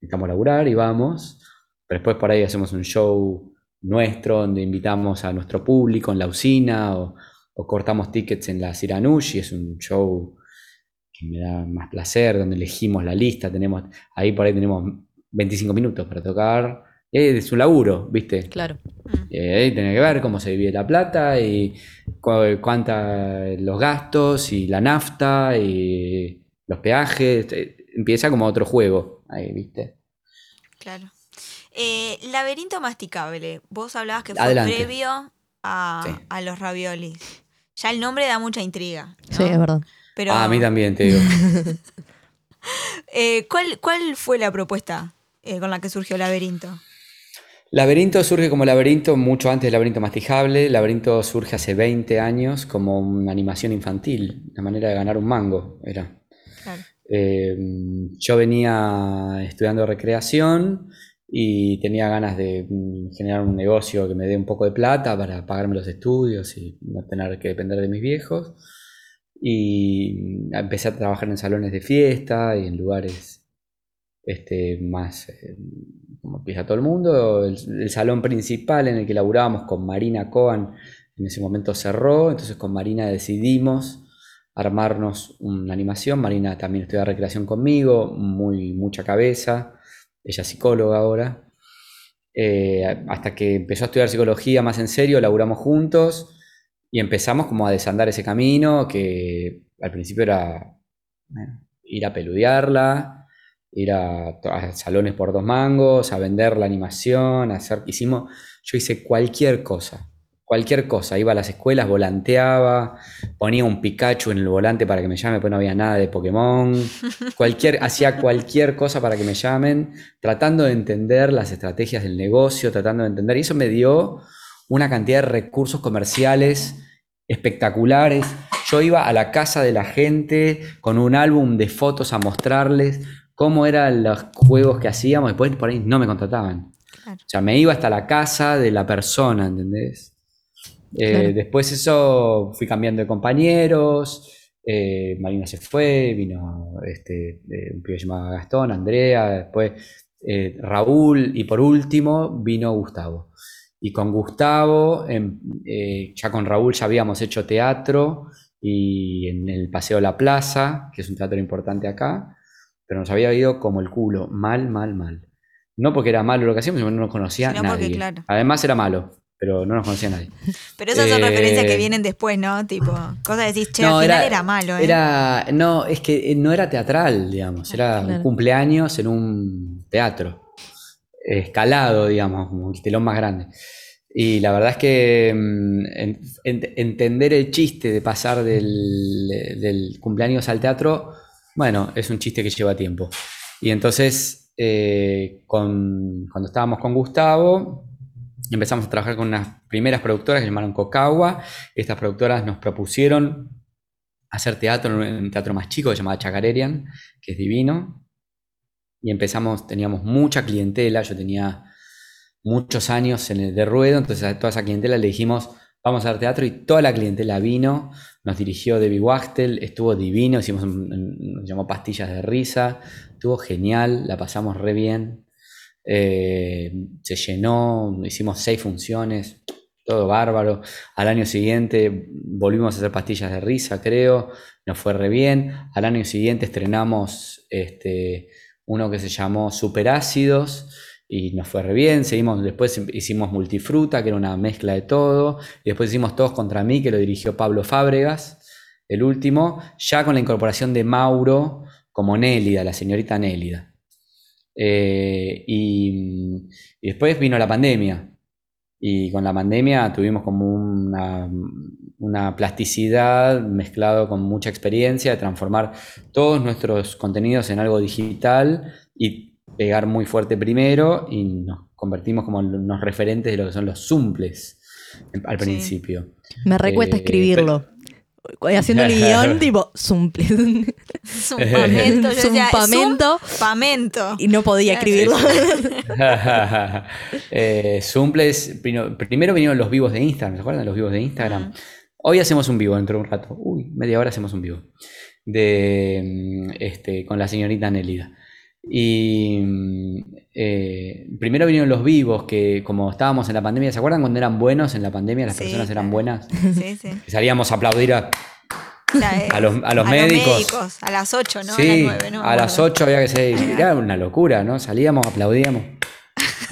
necesitamos laburar y vamos. Pero después por ahí hacemos un show nuestro donde invitamos a nuestro público en la usina o, o cortamos tickets en la Siranush y es un show que me da más placer, donde elegimos la lista, tenemos, ahí por ahí tenemos 25 minutos para tocar. Es un laburo, ¿viste? Claro. Eh, ahí tiene que ver cómo se divide la plata y cu- cuánta los gastos y la nafta y los peajes. Eh, Empieza como otro juego ahí, ¿viste? Claro. Eh, laberinto masticable. Vos hablabas que fue Adelante. previo a, Sí. a los raviolis. Ya el nombre da mucha intriga. ¿no? Sí, es verdad. Pero, Ah, a mí también te digo. eh, ¿cuál, ¿Cuál fue la propuesta eh, con la que surgió Laberinto? Laberinto surge como laberinto mucho antes del laberinto mastijable. Laberinto surge hace 20 años como una animación infantil, una manera de ganar un mango, era. Claro. Eh, yo venía estudiando recreación y tenía ganas de mm, generar un negocio que me dé un poco de plata para pagarme los estudios y no tener que depender de mis viejos. Y mm, empecé a trabajar en salones de fiesta y en lugares este, más eh, como empieza todo el mundo. El, salón principal en el que laburábamos con Marina Coan en ese momento cerró, entonces con Marina decidimos armarnos una animación. Marina también estudia recreación conmigo, muy, mucha cabeza, ella es psicóloga ahora. Eh, hasta que empezó a estudiar psicología más en serio, laburamos juntos y empezamos como a desandar ese camino que al principio era ir a peludearla, ir a, a salones por dos mangos, a vender la animación, a hacer, hicimos, yo hice cualquier cosa, cualquier cosa, iba a las escuelas, volanteaba, ponía un Pikachu en el volante para que me llame, pues no había nada de Pokémon, cualquier, hacía cualquier cosa para que me llamen, tratando de entender las estrategias del negocio, tratando de entender, y eso me dio una cantidad de recursos comerciales espectaculares. Yo iba a la casa de la gente con un álbum de fotos a mostrarles cómo eran los juegos que hacíamos, después por ahí no me contrataban. Claro. O sea, me iba hasta la casa de la persona, ¿entendés? Eh, Claro. Después eso fui cambiando de compañeros, eh, Marina se fue, vino este, eh, un pibe llamado Gastón, Andrea, después eh, Raúl y por último vino Gustavo. Y con Gustavo, em, ya con Raúl ya habíamos hecho teatro y en el Paseo La Plaza, que es un teatro importante acá, pero nos había ido como el culo, mal, mal, mal. No porque era malo lo que hacíamos, sino no nos conocía Sino porque, nadie. claro. Además era malo, pero no nos conocía nadie. Pero esas son Eh, referencias que vienen después, ¿no? Tipo, cosas de decir, che, al final era, malo, ¿eh? Era, no, es que eh, no era teatral, digamos, era un cumpleaños en un teatro, escalado, digamos, como el telón más grande. Y la verdad es que mm, en- en- entender el chiste de pasar del, del cumpleaños al teatro, bueno, es un chiste que lleva tiempo. Y entonces, eh, con- cuando estábamos con Gustavo, empezamos a trabajar con unas primeras productoras que se llamaron Cocagua. Estas productoras nos propusieron hacer teatro en un teatro más chico que se llamaba Chacarerian, que es divino. Y empezamos, teníamos mucha clientela, yo tenía muchos años en el de ruedo, entonces a toda esa clientela le dijimos, vamos a hacer teatro y toda la clientela vino, nos dirigió Debbie Wachtel, estuvo divino, hicimos, nos llamó Pastillas de Risa, estuvo genial, la pasamos re bien, Eh, se llenó, hicimos seis funciones, todo bárbaro. Al año siguiente volvimos a hacer pastillas de risa, creo. Nos fue re bien. Al año siguiente estrenamos este, uno que se llamó Superácidos y nos fue re bien. Seguimos, después hicimos Multifruta, que era una mezcla de todo. Y después hicimos Todos contra mí, que lo dirigió Pablo Fábregas, el último, ya con la incorporación de Mauro como Nélida, la señorita Nélida. Eh, y, y después vino la pandemia. Y con la pandemia tuvimos como una, una plasticidad mezclado con mucha experiencia de transformar todos nuestros contenidos en algo digital y pegar muy fuerte primero y nos convertimos como en unos referentes de lo que son los zumples al Sí. principio. Me recuesta Eh, escribirlo. Haciendo el guion, tipo, zumple. Zumpamento. Yo decía, Zumpamento. Zumpamento. y no podía escribirlo. eh, Zumples, primero vinieron los vivos de Instagram, ¿se acuerdan de los vivos de Instagram? Hoy hacemos un vivo dentro de un rato. Uy, media hora hacemos un vivo. De, mm, este, con la señorita Nelida. Y mm, eh, primero vinieron los vivos, que como estábamos en la pandemia, ¿se acuerdan cuando eran buenos en la pandemia? Las Sí, personas eran buenas. Sí, sí. Salíamos a aplaudir a, eh, A los- a los médicos. A las 8, ¿no? sí, a las 9, ¿no? a las 8 había que ser. Era una locura, ¿no? Salíamos, aplaudíamos.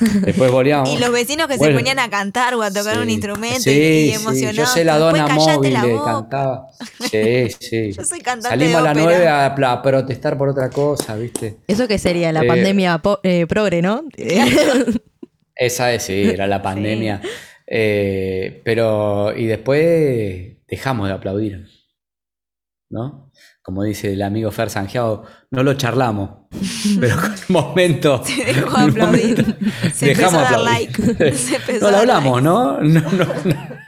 Después volvíamos. Y los vecinos que se ponían a cantar o a tocar un Sí. instrumento Sí, y, y sí, emocionados. Yo sé la Después, dona "Cállate móvil, la le boca". cantaba. Sí, sí. Yo soy cantante Salimos de a las ópera. 9 a, a protestar por otra cosa, ¿viste? Eso que sería la Eh, pandemia po- eh, progre, ¿no? Esa es, sí, era la pandemia. Eh, pero, y después dejamos de aplaudir, ¿no? Como dice el amigo Fer Sangiao, no lo charlamos, pero con el momento. Se dejó aplaudir. momento Se empezó a dar like. Se empezó No lo hablamos. ¿no? No, no, no.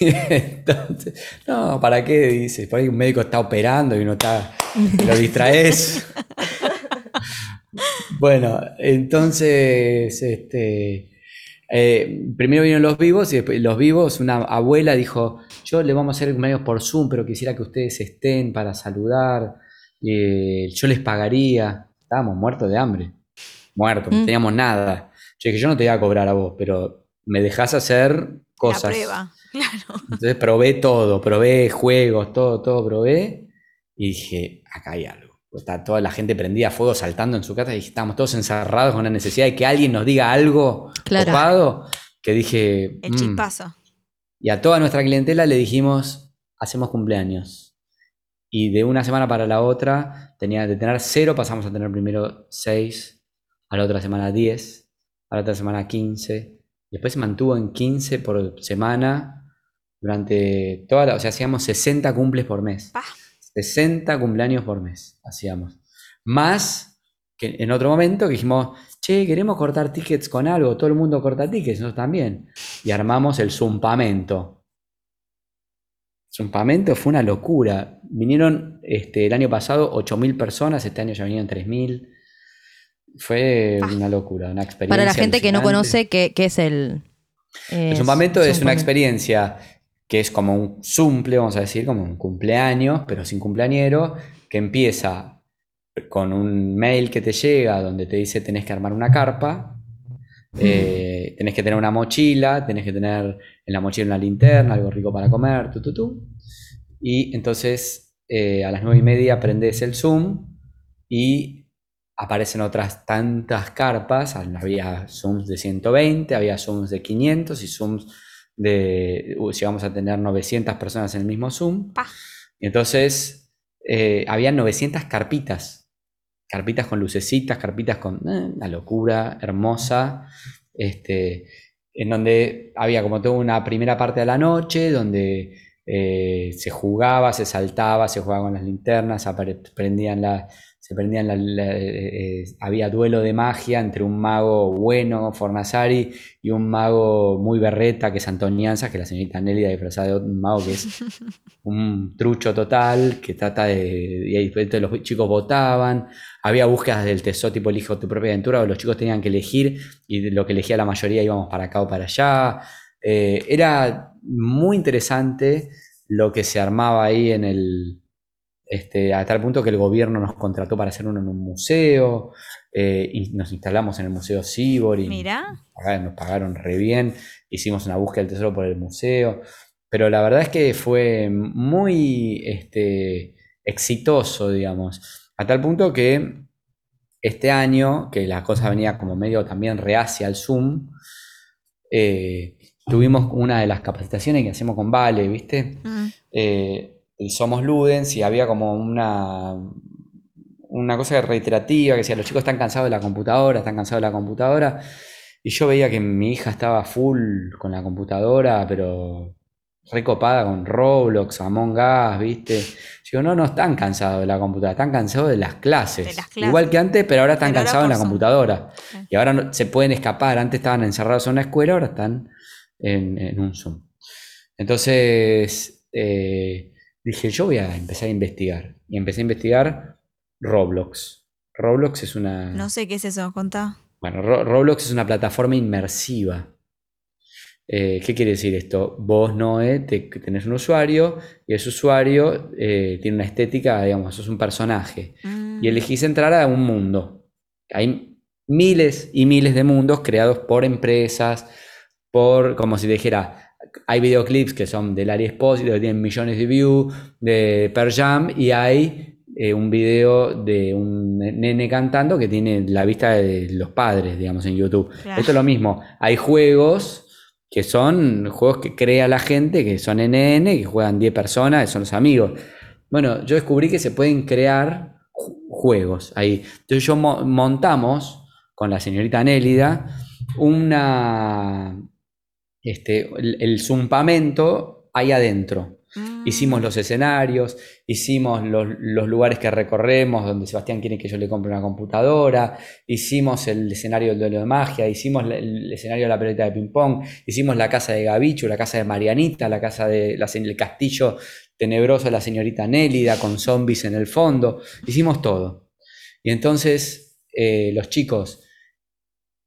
Entonces, no, ¿para qué? Dice, por ahí un médico está operando y uno está, lo distraes. Bueno, entonces, este, eh, primero vinieron los vivos y después los vivos, una abuela dijo, yo le vamos a hacer medios por Zoom, pero quisiera que ustedes estén para saludar, eh, yo les pagaría. Estábamos muertos de hambre, muertos, no Mm. teníamos nada. Yo dije, yo no te voy a cobrar a vos, pero me dejás hacer cosas. La prueba. Claro. Entonces probé todo, probé juegos, todo, todo probé. Y dije, acá hay algo. Está toda la gente prendida a fuego saltando en su casa y dije, estamos todos encerrados con la necesidad de que alguien nos diga algo Claro. copado. Que dije, El "Mm". chispazo. Y a toda nuestra clientela le dijimos, hacemos cumpleaños. Y de una semana para la otra, tenía de tener cero, pasamos a tener primero seis, a la otra semana 10, a la otra semana 15. Después se mantuvo en 15 por semana durante toda la, o sea, hacíamos 60 cumples por mes. Pa. 60 cumpleaños por mes hacíamos. Más que en otro momento que dijimos, che, queremos cortar tickets con algo, todo el mundo corta tickets, nosotros también. Y armamos el Zumpamento. Zumpamento fue una locura. Vinieron este, el año pasado 8.000 personas, este año ya vinieron 3.000. Fue Pa. una locura, una experiencia. Para la gente que no conoce, ¿qué, qué es el. El zumpamento es una experiencia que es como un zumple, vamos a decir, como un cumpleaños, pero sin cumpleañero, que empieza con un mail que te llega donde te dice tenés que armar una carpa, eh, tenés que tener una mochila, tenés que tener en la mochila una linterna, algo rico para comer, tu, tu, tu. Y entonces eh, a las nueve y media prendes el Zoom y aparecen otras tantas carpas. Había Zooms de 120, había Zooms de 500 y Zooms de. uh, Llegamos a tener 900 personas en el mismo Zoom. Y entonces eh, había 900 carpitas. Carpitas con lucecitas, carpitas con. eh, una locura hermosa. Este, en donde había como toda una primera parte de la noche, donde eh, se jugaba, se saltaba, se jugaba con las linternas, prendían la, se prendían la- la- eh, eh, había duelo de magia entre un mago bueno, Fornasari, y un mago muy berreta, que es Antonianza, que es la señorita Nelly disfrazada de un mago que es un trucho total, que trata de... Y ahí entonces los chicos votaban, había búsquedas del tesoro tipo elige tu propia aventura, o los chicos tenían que elegir, y lo que elegía la mayoría íbamos para acá o para allá. Eh, era muy interesante lo que se armaba ahí en el... Este, a tal punto que el gobierno nos contrató para hacer uno en un museo, eh, y nos instalamos en el Museo Sibor y Mirá. pagaron- nos pagaron re bien, hicimos una búsqueda del tesoro por el museo, pero la verdad es que fue muy este, exitoso, digamos, a tal punto que este año, que la cosa venía como medio también reacia al Zoom, eh, tuvimos una de las capacitaciones que hacemos con Vale, ¿viste? Mm. eh, el Somos Ludens y había como una, una cosa reiterativa que decía, los chicos están cansados de la computadora, están cansados de la computadora. Y yo veía que mi hija estaba full con la computadora, pero recopada con Roblox, Among Us, ¿viste? Digo, no, no están cansados de la computadora, están cansados de las clases. De las clases. Igual que antes, pero ahora están Pero ahora cansados en la computadora. Y ahora no- se pueden escapar. Antes estaban encerrados en una escuela, ahora están en, en un Zoom. Entonces eh, dije, yo voy a empezar a investigar. Y empecé a investigar Roblox. Roblox es una... No sé qué es eso, contá. Bueno, Ro- Roblox es una plataforma inmersiva. Eh, ¿qué quiere decir esto? Vos, Noé, te- tenés un usuario y ese usuario eh, tiene una estética, digamos, sos un personaje. Mm. Y elegís entrar a un mundo. Hay miles y miles de mundos creados por empresas, por, como si dijera, hay videoclips que son del Ari Espósito, que tienen millones de views, de Per Jam, y hay eh, un video de un nene cantando que tiene la vista de los padres, digamos, en YouTube. Claro. Esto es lo mismo. Hay juegos que son juegos que crea la gente, que son NN, que juegan 10 personas, que son los amigos. Bueno, yo descubrí que se pueden crear ju- juegos ahí. Entonces yo mo- montamos con la señorita Nélida una este el, el zumpamento ahí adentro. Mm. Hicimos los escenarios, hicimos los, los lugares que recorremos, donde Sebastián quiere que yo le compre una computadora, hicimos el escenario del duelo de magia, hicimos el escenario de la pelota de ping-pong, hicimos la casa de Gabichu, la casa de Marianita, la casa de la el castillo tenebroso de la señorita Nélida con zombies en el fondo, hicimos todo. Y entonces eh, los chicos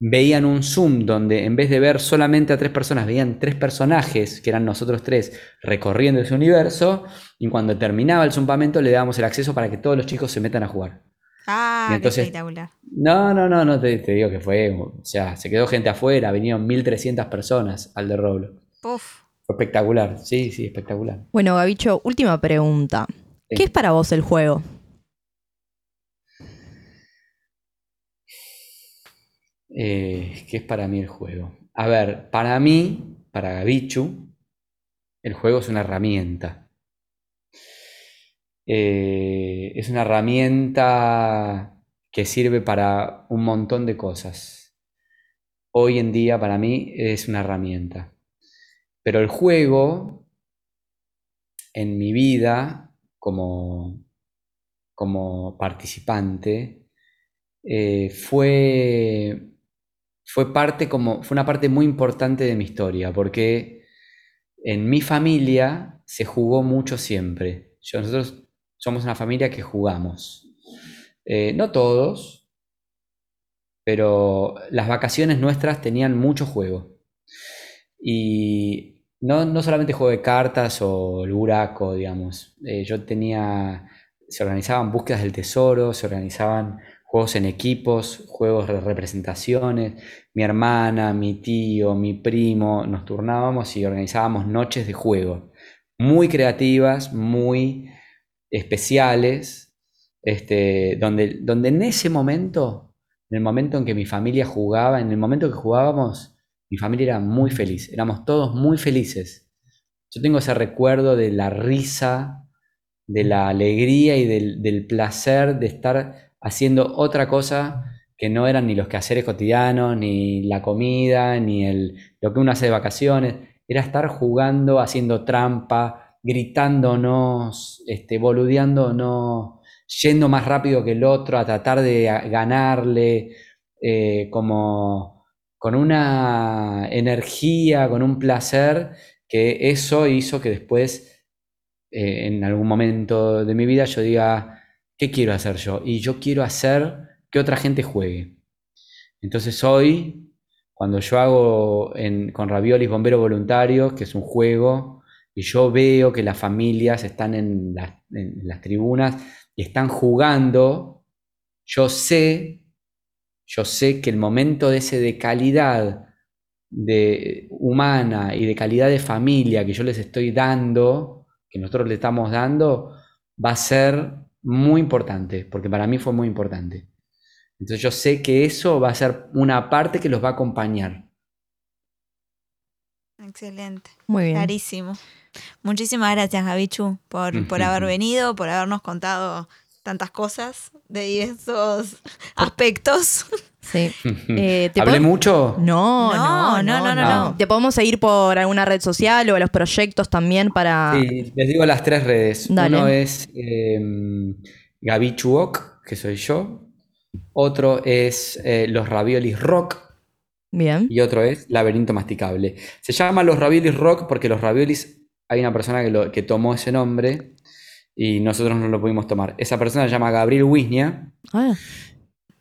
veían un Zoom donde en vez de ver solamente a tres personas, veían tres personajes, que eran nosotros tres, recorriendo ese universo, y cuando terminaba el zumpamento le dábamos el acceso para que todos los chicos se metan a jugar. Ah, Y qué entonces- espectacular. No, no, no, no te, te digo que fue, o sea, se quedó gente afuera, vinieron 1300 personas al de Roblox. Puf. Fue espectacular, sí, sí, espectacular. Bueno, Gabicho, última pregunta. Sí. ¿Qué es para vos el juego? Eh, ¿qué es para mí el juego? A ver, para mí, para Gabichu, el juego es una herramienta. Eh, es una herramienta que sirve para un montón de cosas. Hoy en día para mí es una herramienta. Pero el juego, en mi vida, como, como participante, eh, fue, fue parte como, fue una parte muy importante de mi historia, porque en mi familia se jugó mucho siempre. Nosotros somos una familia que jugamos. Eh, no todos, pero las vacaciones nuestras tenían mucho juego. Y no, no solamente juego de cartas o el buraco, digamos. Eh, yo tenía, se organizaban búsquedas del tesoro, se organizaban juegos en equipos, juegos de representaciones. Mi hermana, mi tío, mi primo, nos turnábamos y organizábamos noches de juego. Muy creativas, muy especiales, este, donde, donde en ese momento, en el momento en que mi familia jugaba, en el momento que jugábamos, mi familia era muy feliz, éramos todos muy felices. Yo tengo ese recuerdo de la risa, de la alegría y del, del placer de estar haciendo otra cosa que no eran ni los quehaceres cotidianos, ni la comida, ni el, lo que uno hace de vacaciones, era estar jugando, haciendo trampa, gritándonos, este, boludeándonos, yendo más rápido que el otro a tratar de ganarle, eh, como con una energía, con un placer, que eso hizo que después, eh, en algún momento de mi vida, yo diga, ¿qué quiero hacer yo? Y yo quiero hacer que otra gente juegue. Entonces hoy, cuando yo hago con Raviolis Bomberos Voluntarios, que es un juego, y yo veo que las familias están en las, en las tribunas y están jugando, yo sé, yo sé que el momento de ese de calidad de humana y de calidad de familia que yo les estoy dando, que nosotros le estamos dando, va a ser muy importante, porque para mí fue muy importante. Entonces yo sé que eso va a ser una parte que los va a acompañar. Excelente. Muy bien. Clarísimo. Muchísimas gracias, Gabichu, por, por haber venido, por habernos contado tantas cosas de esos aspectos. Sí. Eh, ¿te ¿Hablé mucho? No, No, no, no, no, no, no. ¿Te podemos seguir por alguna red social o a los proyectos también para... Sí, les digo las tres redes. Dale. Uno es eh, Gaby Chuok, que soy yo. Otro es eh, Los Raviolis Rock. Bien. Y otro es Laberinto Masticable. Se llama Los Raviolis Rock porque los raviolis hay una persona que, lo- que tomó ese nombre y nosotros no lo pudimos tomar. Esa persona se llama Gabriel Wisnia Ah,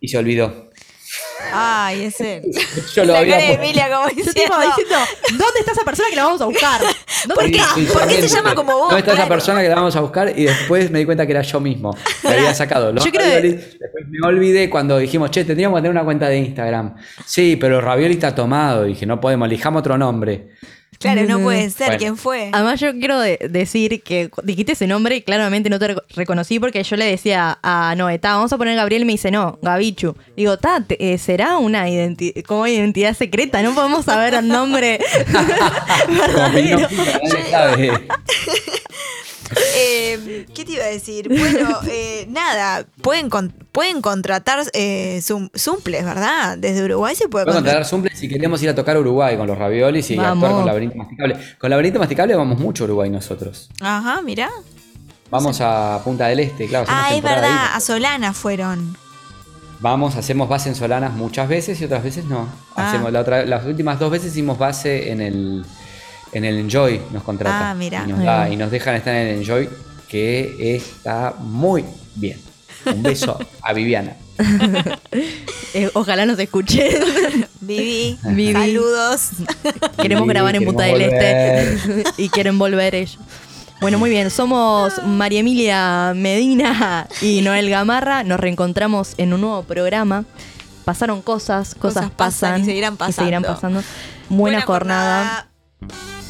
y se olvidó. Ay, es él. Yo lo La había cara de puesto. Emilia como Yo diciendo, tipo diciendo, ¿dónde está esa persona que la vamos a buscar? ¿Dónde ¿Por qué? Sí, ¿Por qué se llama como vos? ¿Dónde está esa persona que la vamos a buscar? Y después me di cuenta que era yo mismo. Le había sacado los Yo creo. Después me olvidé cuando dijimos, che, tendríamos que tener una cuenta de Instagram. Sí, pero ravioli está tomado. Dije, no podemos, elijamos otro nombre. Claro, no puede ser. Bueno. ¿Quién fue? Además, yo quiero de- decir que dijiste ese nombre y claramente no te rec- reconocí porque yo le decía a Noé, "Ta, vamos a poner Gabriel y me dice, no, Gabichu. Digo, ta, eh, será una identi- como identidad secreta, no podemos saber el nombre verdadero. Eh, ¿Qué te iba a decir? Bueno, eh, nada, pueden, con- pueden contratar eh, zum- zumples, ¿verdad? Desde Uruguay se puede contratar. contratar Zumple si queremos ir a tocar a Uruguay con los raviolis y Vamos. actuar con Laberinto Masticable. Con Laberinto Masticable vamos mucho a Uruguay nosotros. Ajá, mirá. Vamos a Punta del Este, claro. Ah, es verdad, ahí. a Solana fueron. Vamos, hacemos base en Solanas muchas veces y otras veces no. Ah. Hacemos la otra, las últimas dos veces hicimos base en el, en el Enjoy, nos contrata. Ah, mirá. Y nos, da- y nos dejan estar en el Enjoy, que está muy bien. Un beso a Viviana. Eh, ojalá nos escuchen. Vivi, Vivi. saludos. Queremos grabar en Punta del Este y quieren volver ellos. Bueno, muy bien, somos María Emilia Medina y Noel Gamarra. Nos reencontramos en un nuevo programa. Pasaron cosas, cosas, Cosas pasan pasan y seguirán seguirán pasando. Buena, jornada. jornada.